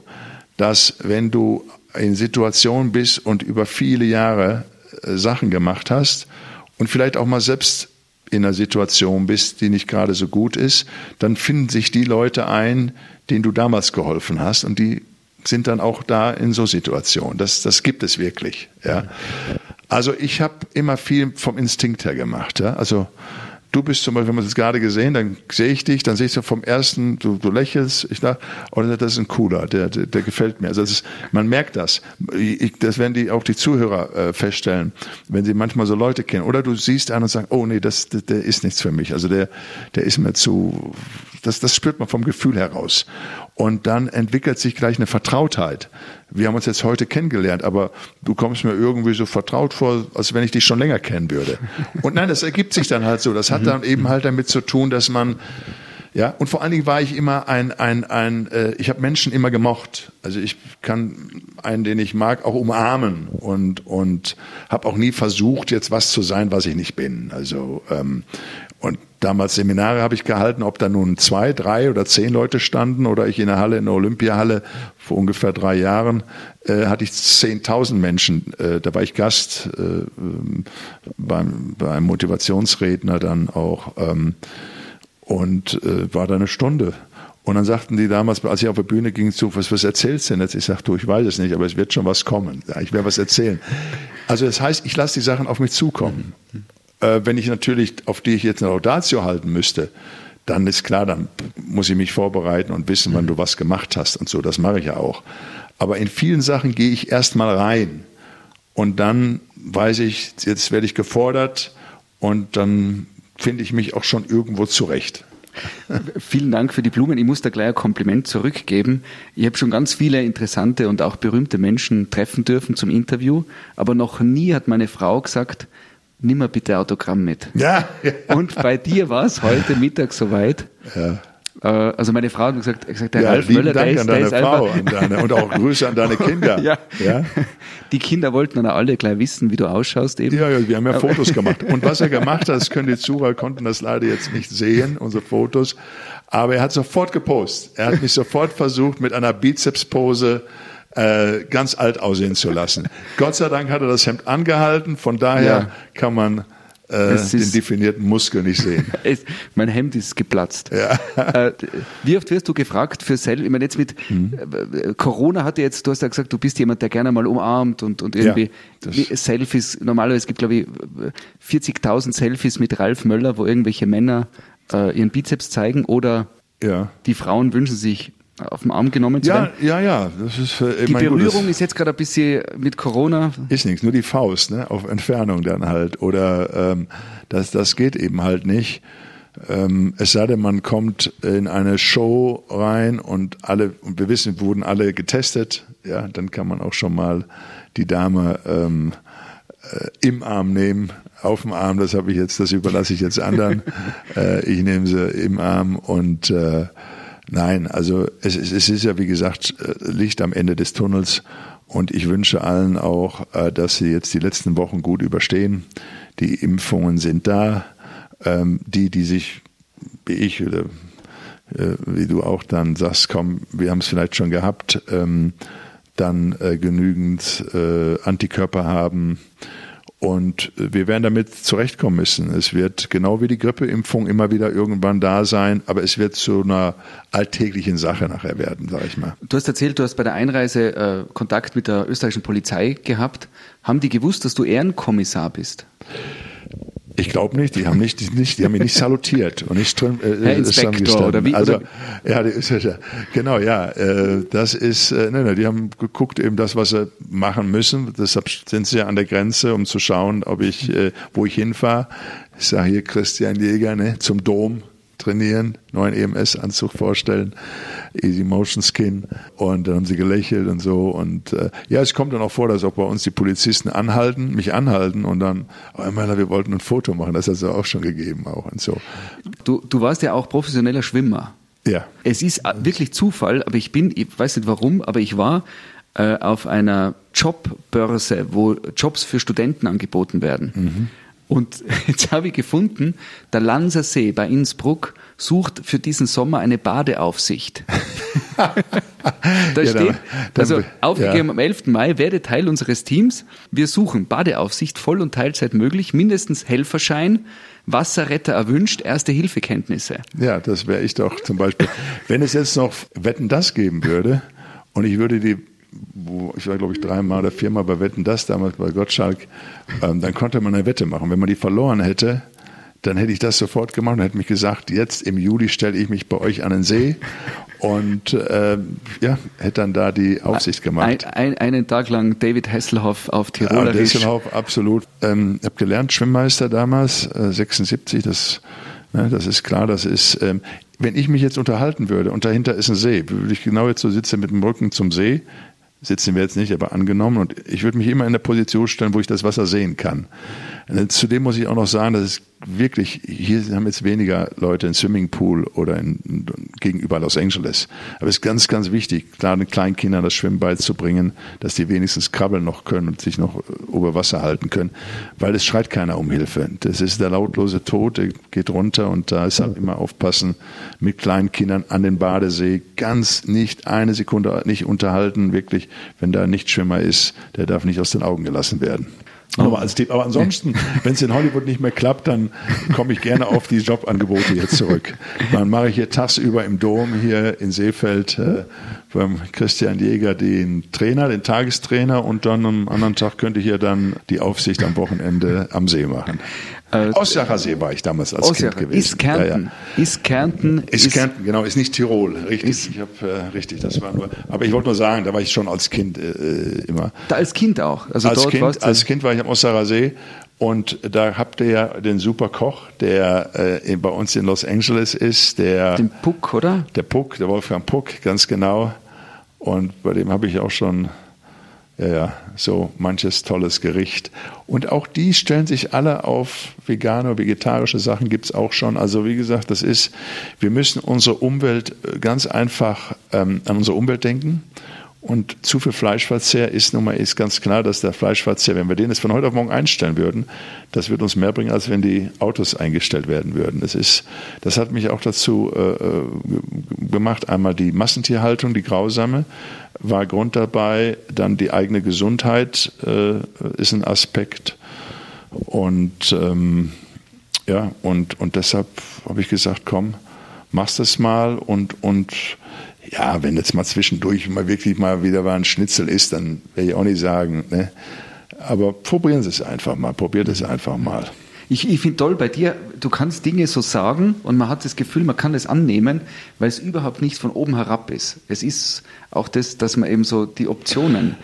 dass wenn du in Situationen bist und über viele Jahre äh, Sachen gemacht hast und vielleicht auch mal selbst in einer Situation bist, die nicht gerade so gut ist, dann finden sich die Leute ein, denen du damals geholfen hast und die sind dann auch da in so Situationen. Das, das gibt es wirklich. Ja. Also ich habe immer viel vom Instinkt her gemacht. Ja. Also du bist zum Beispiel, wenn man es gerade gesehen, dann sehe ich dich, dann sehe ich so vom ersten, du, du lächelst, ich dachte, oh, das ist ein cooler, der, der, der gefällt mir. Also ist, man merkt das. Ich, das werden die auch die Zuhörer äh, feststellen, wenn sie manchmal so Leute kennen. Oder du siehst einen und sagst, oh nee, das, der, der ist nichts für mich. Also der, der ist mir zu, das, das spürt man vom Gefühl heraus. Und dann entwickelt sich gleich eine Vertrautheit. Wir haben uns jetzt heute kennengelernt, aber du kommst mir irgendwie so vertraut vor, als wenn ich dich schon länger kennen würde. Und nein, das ergibt sich dann halt so. Das hat dann eben halt damit zu tun, dass man ja, und vor allen Dingen war ich immer ein, ein, ein äh, ich habe Menschen immer gemocht. Also ich kann einen, den ich mag, auch umarmen und, und habe auch nie versucht, jetzt was zu sein, was ich nicht bin. Also ähm, und damals Seminare habe ich gehalten, ob da nun zwei, drei oder zehn Leute standen oder ich in der Halle, in der Olympiahalle vor ungefähr drei Jahren, äh, hatte ich zehntausend Menschen. Äh, da war ich Gast äh, beim, beim Motivationsredner dann auch ähm, und äh, war da eine Stunde. Und dann sagten die damals, als ich auf der Bühne ging, zu, was, was erzählst du denn jetzt? Ich sagte, du, ich weiß es nicht, aber es wird schon was kommen. Ja, ich werde was erzählen. Also das heißt, ich lasse die Sachen auf mich zukommen. Äh, wenn ich natürlich, auf die ich jetzt eine Laudatio halten müsste, dann ist klar, dann muss ich mich vorbereiten und wissen, wann du was gemacht hast und so. Das mache ich ja auch. Aber in vielen Sachen gehe ich erstmal rein und dann weiß ich, jetzt werde ich gefordert und dann finde ich mich auch schon irgendwo zurecht. Vielen Dank für die Blumen. Ich muss da gleich ein Kompliment zurückgeben. Ich habe schon ganz viele interessante und auch berühmte Menschen treffen dürfen zum Interview, aber noch nie hat meine Frau gesagt, nimm mal bitte Autogramm mit. Ja. ja. Und bei dir war es heute Mittag soweit. Ja. Äh, also meine Frau hat gesagt, gesagt der Ja, Ralf Möller, der Dank ist, an der deine ist Frau an deine, und auch Grüße an deine Kinder. ja. Ja? Die Kinder wollten dann alle gleich wissen, wie du ausschaust eben. Ja, ja, wir haben ja Fotos gemacht. Und was er gemacht hat, das können die Zuhörer, konnten das leider jetzt nicht sehen, unsere Fotos. Aber er hat sofort gepostet. Er hat mich sofort versucht, mit einer Bizepspose äh, ganz alt aussehen zu lassen. Gott sei Dank hat er das Hemd angehalten, von daher Ja. kann man äh, den definierten Muskel nicht sehen. Es, mein Hemd ist geplatzt. Äh, wie oft wirst du gefragt für Selfie? Ich meine, jetzt mit Hm. äh, Corona hat ja jetzt, du hast ja gesagt, du bist jemand, der gerne mal umarmt und, und irgendwie Ja, Selfies. Normalerweise gibt glaube ich 40.000 Selfies mit Ralf Möller, wo irgendwelche Männer äh, ihren Bizeps zeigen oder Ja. die Frauen wünschen sich auf den Arm genommen zu Ja, werden. ja, ja. Das ist, äh, Die Berührung ist jetzt gerade ein bisschen mit Corona. Ist nichts, nur die Faust, ne? Auf Entfernung dann halt. Oder ähm, das, das geht eben halt nicht. Ähm, es sei denn, man kommt in eine Show rein und alle, und wir wissen, wurden alle getestet, ja, dann kann man auch schon mal die Dame ähm, äh, im Arm nehmen. Auf dem Arm, das habe ich jetzt, das überlasse ich jetzt anderen. äh, ich nehme sie im Arm und äh, nein, also es, es, ist ja wie gesagt äh, Licht am Ende des Tunnels und ich wünsche allen auch, äh, dass sie jetzt die letzten Wochen gut überstehen. Die Impfungen sind da. Ähm, die, die sich wie ich oder äh, wie du auch dann sagst, komm, wir haben es vielleicht schon gehabt, ähm, dann genügend Antikörper haben und äh, wir werden damit zurechtkommen müssen. Es wird genau wie die Grippeimpfung immer wieder irgendwann da sein, aber es wird zu einer alltäglichen Sache nachher werden, sag ich mal. Du hast erzählt, du hast bei der Einreise äh, Kontakt mit der österreichischen Polizei gehabt. Haben die gewusst, dass du Ehrenkommissar bist? Ich glaube nicht, die haben nicht, die, nicht, die haben mich nicht salutiert und nicht drin. Äh, Herr ist Inspektor, oder wie- Also ja, genau, ja, äh, das ist, äh, ne, ne, die haben geguckt eben das, was sie machen müssen. Deshalb sind sie ja an der Grenze, um zu schauen, ob ich, äh, wo ich hinfahre. Ich sage hier Christian Jäger, ne, zum Dom trainieren, neuen EMS-Anzug vorstellen, Easy Motion Skin und dann haben sie gelächelt und so und äh, ja, es kommt dann auch vor, dass auch bei uns die Polizisten anhalten, mich anhalten und dann, oh, Möller, wir wollten ein Foto machen, das hat es auch schon gegeben auch und so. Du, du warst ja auch professioneller Schwimmer. Ja. Es ist wirklich Zufall, aber ich bin, ich weiß nicht warum, aber ich war äh, auf einer Jobbörse, wo Jobs für Studenten angeboten werden. Und jetzt habe ich gefunden, der Lanser See bei Innsbruck sucht für diesen Sommer eine Badeaufsicht. da Ja, steht, dann- dann- also aufgegeben ja. am 11. Mai, werde Teil unseres Teams. Wir suchen Badeaufsicht, Voll- und Teilzeit möglich, mindestens Helferschein, Wasserretter erwünscht, erste Hilfekenntnisse. Ja, das wäre ich doch zum Beispiel. Wenn es jetzt noch Wetten das geben würde und ich würde die, wo, ich war glaube ich dreimal oder viermal bei Wetten das damals bei Gottschalk, ähm, dann konnte man eine Wette machen. Wenn man die verloren hätte, dann hätte ich das sofort gemacht und hätte mich gesagt, jetzt im Juli stelle ich mich bei euch an den See und ähm, ja, hätte dann da die Aufsicht gemacht. Ein, ein, einen Tag lang David Hasselhoff auf Ja, Tirolerisch. Desselhoff, absolut. Ähm, ich habe gelernt, Schwimmmeister damals, äh, 76, das, ne, das ist klar, das ist, ähm, wenn ich mich jetzt unterhalten würde und dahinter ist ein See, würde ich genau jetzt so sitzen mit dem Rücken zum See, sitzen wir jetzt nicht, aber angenommen und ich würde mich immer in der Position stellen, wo ich das Wasser sehen kann. Zudem muss ich auch noch sagen, dass es wirklich, hier haben jetzt weniger Leute einen Swimmingpool oder in, gegenüber Los Angeles. Aber es ist ganz, ganz wichtig, klar den kleinen Kindern das Schwimmen beizubringen, dass die wenigstens krabbeln noch können und sich noch über Wasser halten können, weil es schreit keiner um Hilfe. Das ist der lautlose Tod, der geht runter und da ist halt immer aufpassen mit kleinen Kindern an den Badesee, ganz nicht eine Sekunde nicht unterhalten, wirklich, wenn da ein Nichtschwimmer ist, der darf nicht aus den Augen gelassen werden. Aber als Tipp. Aber ansonsten, wenn es in Hollywood nicht mehr klappt, dann komme ich gerne auf die Jobangebote jetzt zurück. Dann mache ich hier tagsüber im Dom hier in Seefeld äh, beim Christian Jäger den Trainer, den Tagestrainer und dann am anderen Tag könnte ich hier dann die Aufsicht am Wochenende am See machen. Äh, Osjacher See war ich damals als. Kind gewesen. Ist Kärnten. Ist Kärnten. Ist, Kärnten, genau, ist nicht Tirol, richtig. Ist- ich habe äh, richtig, das war nur. Aber ich wollte nur sagen, da war ich schon als Kind äh, immer. Da als Kind auch. Also als, kind, als Kind war ich am Ossarer See und da habt ihr ja den super Koch, der äh, bei uns in Los Angeles ist, der, den Puck, oder? der Puck, der Wolfgang Puck, ganz genau. Und bei dem habe ich auch schon ja, so manches tolles Gericht. Und auch die stellen sich alle auf vegane, vegetarische Sachen gibt es auch schon. Also wie gesagt, das ist, wir müssen unsere Umwelt äh, ganz einfach ähm, an unsere Umwelt denken. Und zu viel Fleischverzehr ist nun mal ist ganz klar, dass der Fleischverzehr, wenn wir den jetzt von heute auf morgen einstellen würden, das würde uns mehr bringen, als wenn die Autos eingestellt werden würden. Das ist, das hat mich auch dazu äh, äh gemacht. Einmal die Massentierhaltung, die grausame, war Grund dabei. Dann die eigene Gesundheit äh, ist ein Aspekt. Und ähm, ja, und, und deshalb habe ich gesagt, komm, machst das mal und, und ja, wenn jetzt mal zwischendurch mal wirklich mal wieder mal ein Schnitzel ist, dann werde ich auch nicht sagen, ne? Aber probieren Sie es einfach mal, probiert es einfach mal. Ich, ich finde toll bei dir, du kannst Dinge so sagen und man hat das Gefühl, man kann es annehmen, weil es überhaupt nicht von oben herab ist. Es ist auch das, dass man eben so die Optionen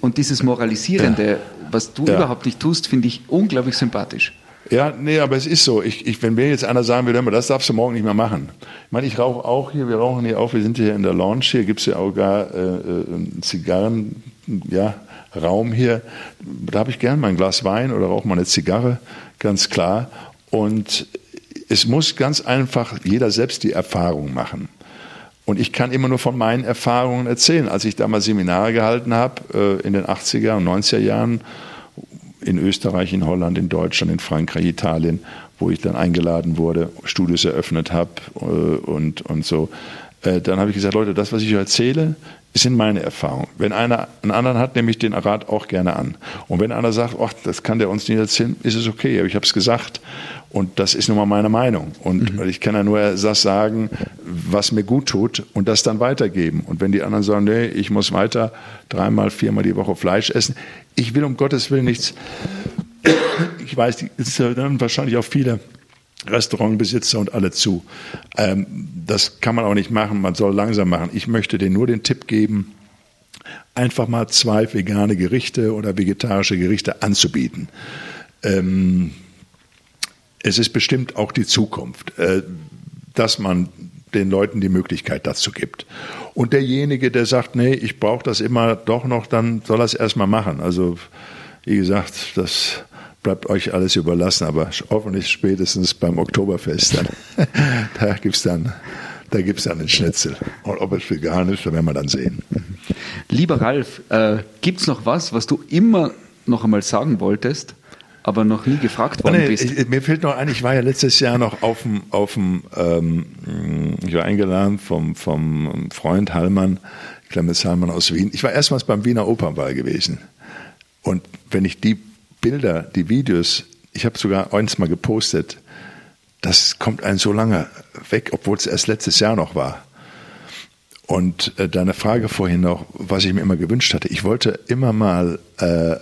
und dieses Moralisierende, ja. was du ja. überhaupt nicht tust, finde ich unglaublich sympathisch. Ja, nee, aber es ist so. Ich, ich, wenn mir jetzt einer sagen würde, das darfst du morgen nicht mehr machen. Ich meine, ich rauche auch hier, wir rauchen hier auch, wir sind hier in der Lounge, hier gibt es ja auch gar äh, äh, Zigarren, ja, Raum hier. Da habe ich gern mal ein Glas Wein oder rauche mal eine Zigarre, ganz klar. Und es muss ganz einfach jeder selbst die Erfahrung machen. Und ich kann immer nur von meinen Erfahrungen erzählen. Als ich damals Seminare gehalten habe, äh, in den 80er und 90er Jahren, in Österreich, in Holland, in Deutschland, in Frankreich, Italien, wo ich dann eingeladen wurde, Studios eröffnet habe äh, und, und so. Äh, dann habe ich gesagt, Leute, das, was ich euch erzähle, sind meine Erfahrungen. Wenn einer einen anderen hat, nehme ich den Rat auch gerne an. Und wenn einer sagt, ach, das kann der uns nicht erzählen, ist es okay. Aber ich habe es gesagt und das ist nun mal meine Meinung. Und mhm. ich kann ja nur das sagen, was mir gut tut und das dann weitergeben. Und wenn die anderen sagen, nee, ich muss weiter dreimal, viermal die Woche Fleisch essen, ich will um Gottes Willen nichts. Ich weiß, es sind dann wahrscheinlich auch viele Restaurantbesitzer und alle zu. Ähm, das kann man auch nicht machen, man soll langsam machen. Ich möchte denen nur den Tipp geben, einfach mal zwei vegane Gerichte oder vegetarische Gerichte anzubieten. Ähm, es ist bestimmt auch die Zukunft, äh, dass man den Leuten die Möglichkeit dazu gibt. Und derjenige, der sagt, nee, ich brauche das immer doch noch, dann soll er es erstmal machen. Also, wie gesagt, das bleibt euch alles überlassen, aber hoffentlich spätestens beim Oktoberfest dann. da gibt's dann, da gibt's dann den Schnitzel. Und ob es vegan ist, werden wir dann sehen. Lieber Ralf, äh, gibt's noch was, was du immer noch einmal sagen wolltest, aber noch nie gefragt worden nee, bist? Ich, mir fällt noch ein, ich war ja letztes Jahr noch auf dem, auf dem ähm, ich war eingeladen vom, vom Freund Hallmann, Clemens Hallmann aus Wien. Ich war erstmals beim Wiener Opernball gewesen. Und wenn ich die Bilder, die Videos, ich habe sogar eins mal gepostet, das kommt einem so lange weg, obwohl es erst letztes Jahr noch war. Und äh, deine Frage vorhin noch, was ich mir immer gewünscht hatte, ich wollte immer mal äh,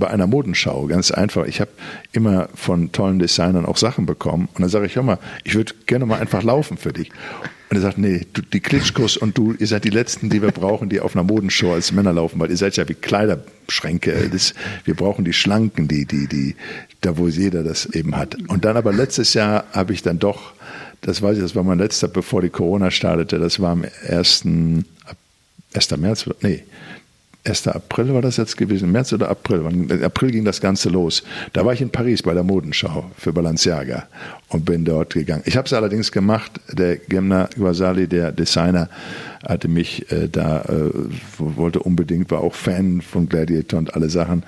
bei einer Modenschau, ganz einfach, ich habe immer von tollen Designern auch Sachen bekommen und dann sage ich, hör mal, ich würde gerne mal einfach laufen für dich. Und er sagt, nee, du, die Klitschkos und du, ihr seid die Letzten, die wir brauchen, die auf einer Modenshow als Männer laufen, weil ihr seid ja wie Kleiderschränke. Das, wir brauchen die Schlanken, die, die, die, da wo jeder das eben hat. Und dann aber letztes Jahr habe ich dann doch, das weiß ich, das war mein letzter, bevor die Corona startete, das war am 1. 1. März, nee, 1. April war das jetzt gewesen, März oder April? Im April ging das Ganze los. Da war ich in Paris bei der Modenschau für Balenciaga und bin dort gegangen. Ich habe es allerdings gemacht, der Gemna Guasali, der Designer, hatte mich äh, da, äh, wollte unbedingt, war auch Fan von Gladiator und alle Sachen.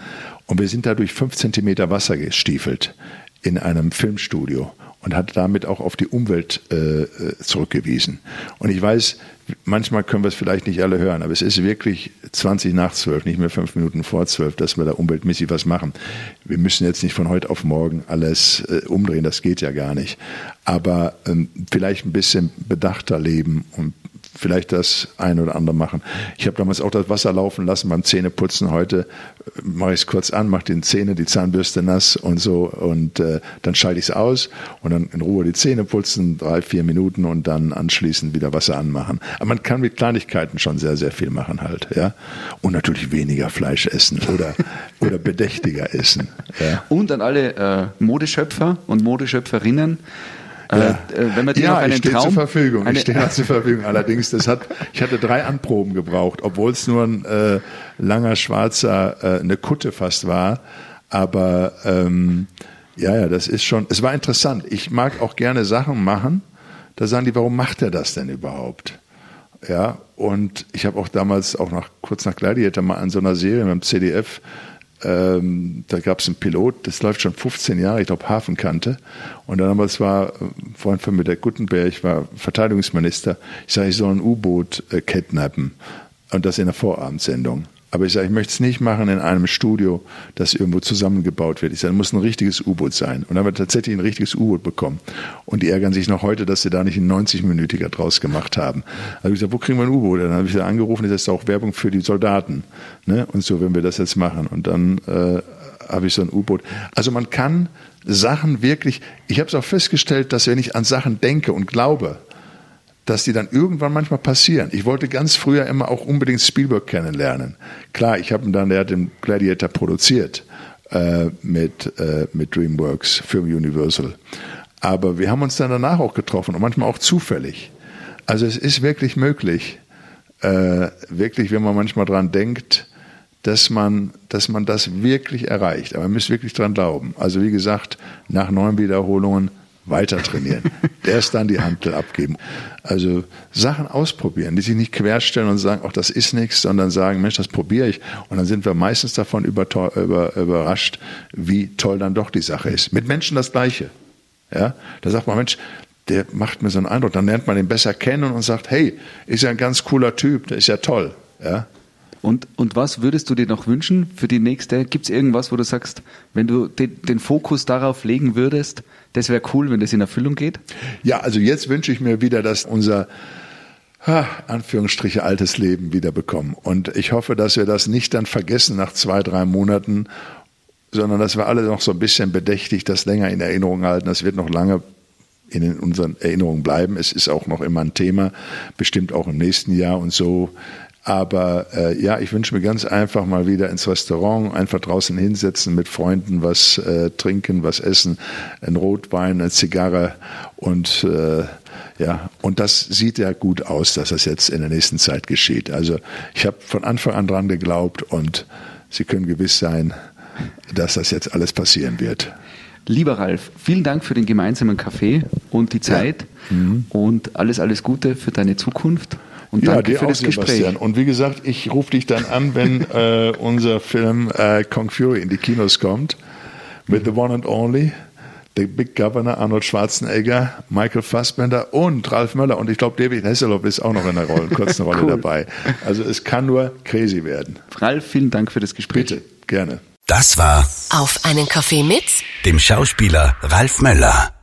Und wir sind da durch fünf Zentimeter Wasser gestiefelt in einem Filmstudio und hat damit auch auf die Umwelt äh, äh zurückgewiesen. Und ich weiß, manchmal können wir es vielleicht nicht alle hören, aber es ist wirklich 20 nach 12, nicht mehr fünf Minuten vor 12, dass wir da umweltmäßig was machen. Wir müssen jetzt nicht von heute auf morgen alles äh, umdrehen, das geht ja gar nicht. Aber ähm, vielleicht ein bisschen bedachter leben und vielleicht das ein oder andere machen. Ich habe damals auch das Wasser laufen lassen beim Zähneputzen. Heute äh, mache ich es kurz an, mache den Zähne, die Zahnbürste nass und so und äh, dann schalte ich es aus und dann in Ruhe die Zähne putzen, drei, vier Minuten und dann anschließend wieder Wasser anmachen. Aber man kann mit Kleinigkeiten schon sehr, sehr viel machen halt, ja. Und natürlich weniger Fleisch essen oder, oder bedächtiger essen. Ja? Und an alle äh, Modeschöpfer und Modeschöpferinnen, Ja. Äh, wenn man dir ja, noch einen ich stehe zur Verfügung. Ich stehe zur Verfügung. Allerdings, das hat, ich hatte drei Anproben gebraucht, obwohl es nur ein äh, langer schwarzer, äh, eine Kutte fast war. Aber ähm, ja, ja, das ist schon. Es war interessant. Ich mag auch gerne Sachen machen. Da sagen die, warum macht er das denn überhaupt? Ja, und ich habe auch damals, auch nach, kurz nach Gladiator, mal an so einer Serie mit dem CDF ähm, da gab es einen Pilot, das läuft schon 15 Jahre, ich glaube Hafenkante. Und dann damals war äh, Freund von mir, der Gutenberg, ich war Verteidigungsminister. Ich sage, ich soll ein U-Boot äh, kidnappen. Und das in der Vorabendsendung. Aber ich sage, ich möchte es nicht machen in einem Studio, das irgendwo zusammengebaut wird. Ich sage, es muss ein richtiges U-Boot sein. Und dann haben wir tatsächlich ein richtiges U-Boot bekommen. Und die ärgern sich noch heute, dass sie da nicht einen 90-Minütiger draus gemacht haben. Also ich gesagt, wo kriegen wir ein U-Boot? Dann habe ich da angerufen, das ist auch Werbung für die Soldaten. Ne? Und so, wenn wir das jetzt machen. Und dann äh, habe ich so ein U-Boot. Also man kann Sachen wirklich, ich habe es auch festgestellt, dass wenn ich an Sachen denke und glaube, dass die dann irgendwann manchmal passieren. Ich wollte ganz früher immer auch unbedingt Spielberg kennenlernen. Klar, ich habe ihn dann, der hat den Gladiator produziert äh, mit, äh, mit DreamWorks, Film Universal. Aber wir haben uns dann danach auch getroffen und manchmal auch zufällig. Also es ist wirklich möglich, äh, wirklich, wenn man manchmal dran denkt, dass man, dass man das wirklich erreicht. Aber man muss wirklich dran glauben. Also wie gesagt, nach neun Wiederholungen weiter trainieren. Erst dann die Hantel abgeben. Also Sachen ausprobieren, die sich nicht querstellen und sagen, ach, das ist nichts, sondern sagen, Mensch, das probiere ich. Und dann sind wir meistens davon über, über, überrascht, wie toll dann doch die Sache ist. Mit Menschen das Gleiche. Ja, da sagt man, Mensch, der macht mir so einen Eindruck. Dann lernt man ihn besser kennen und sagt, hey, ist ja ein ganz cooler Typ, der ist ja toll. Ja, und, und was würdest du dir noch wünschen für die nächste? Gibt es irgendwas, wo du sagst, wenn du den, den Fokus darauf legen würdest, das wäre cool, wenn das in Erfüllung geht? Ja, also jetzt wünsche ich mir wieder, dass unser ha, Anführungsstriche altes Leben wieder bekommen. Und ich hoffe, dass wir das nicht dann vergessen nach zwei, drei Monaten, sondern dass wir alle noch so ein bisschen bedächtig das länger in Erinnerung halten. Das wird noch lange in unseren Erinnerungen bleiben. Es ist auch noch immer ein Thema, bestimmt auch im nächsten Jahr und so aber äh, ja, ich wünsche mir ganz einfach mal wieder ins Restaurant, einfach draußen hinsetzen, mit Freunden was äh, trinken, was essen, ein Rotwein, eine Zigarre und äh, ja, und das sieht ja gut aus, dass das jetzt in der nächsten Zeit geschieht. Also ich habe von Anfang an dran geglaubt und Sie können gewiss sein, dass das jetzt alles passieren wird. Lieber Ralf, vielen Dank für den gemeinsamen Kaffee und die Zeit ja. mhm. und alles, alles Gute für deine Zukunft. Und danke ja, für das Gespräch. Sebastian. Und wie gesagt, ich rufe dich dann an, wenn äh, unser Film äh, Kong Fury in die Kinos kommt. Mit The One and Only, The Big Governor, Arnold Schwarzenegger, Michael Fassbender und Ralf Möller. Und ich glaube, David Hasselhoff ist auch noch in der Rolle, kurzen Rolle cool. dabei. Also es kann nur crazy werden. Ralf, vielen Dank für das Gespräch. Bitte, gerne. Das war Auf einen Kaffee mit dem Schauspieler Ralf Möller.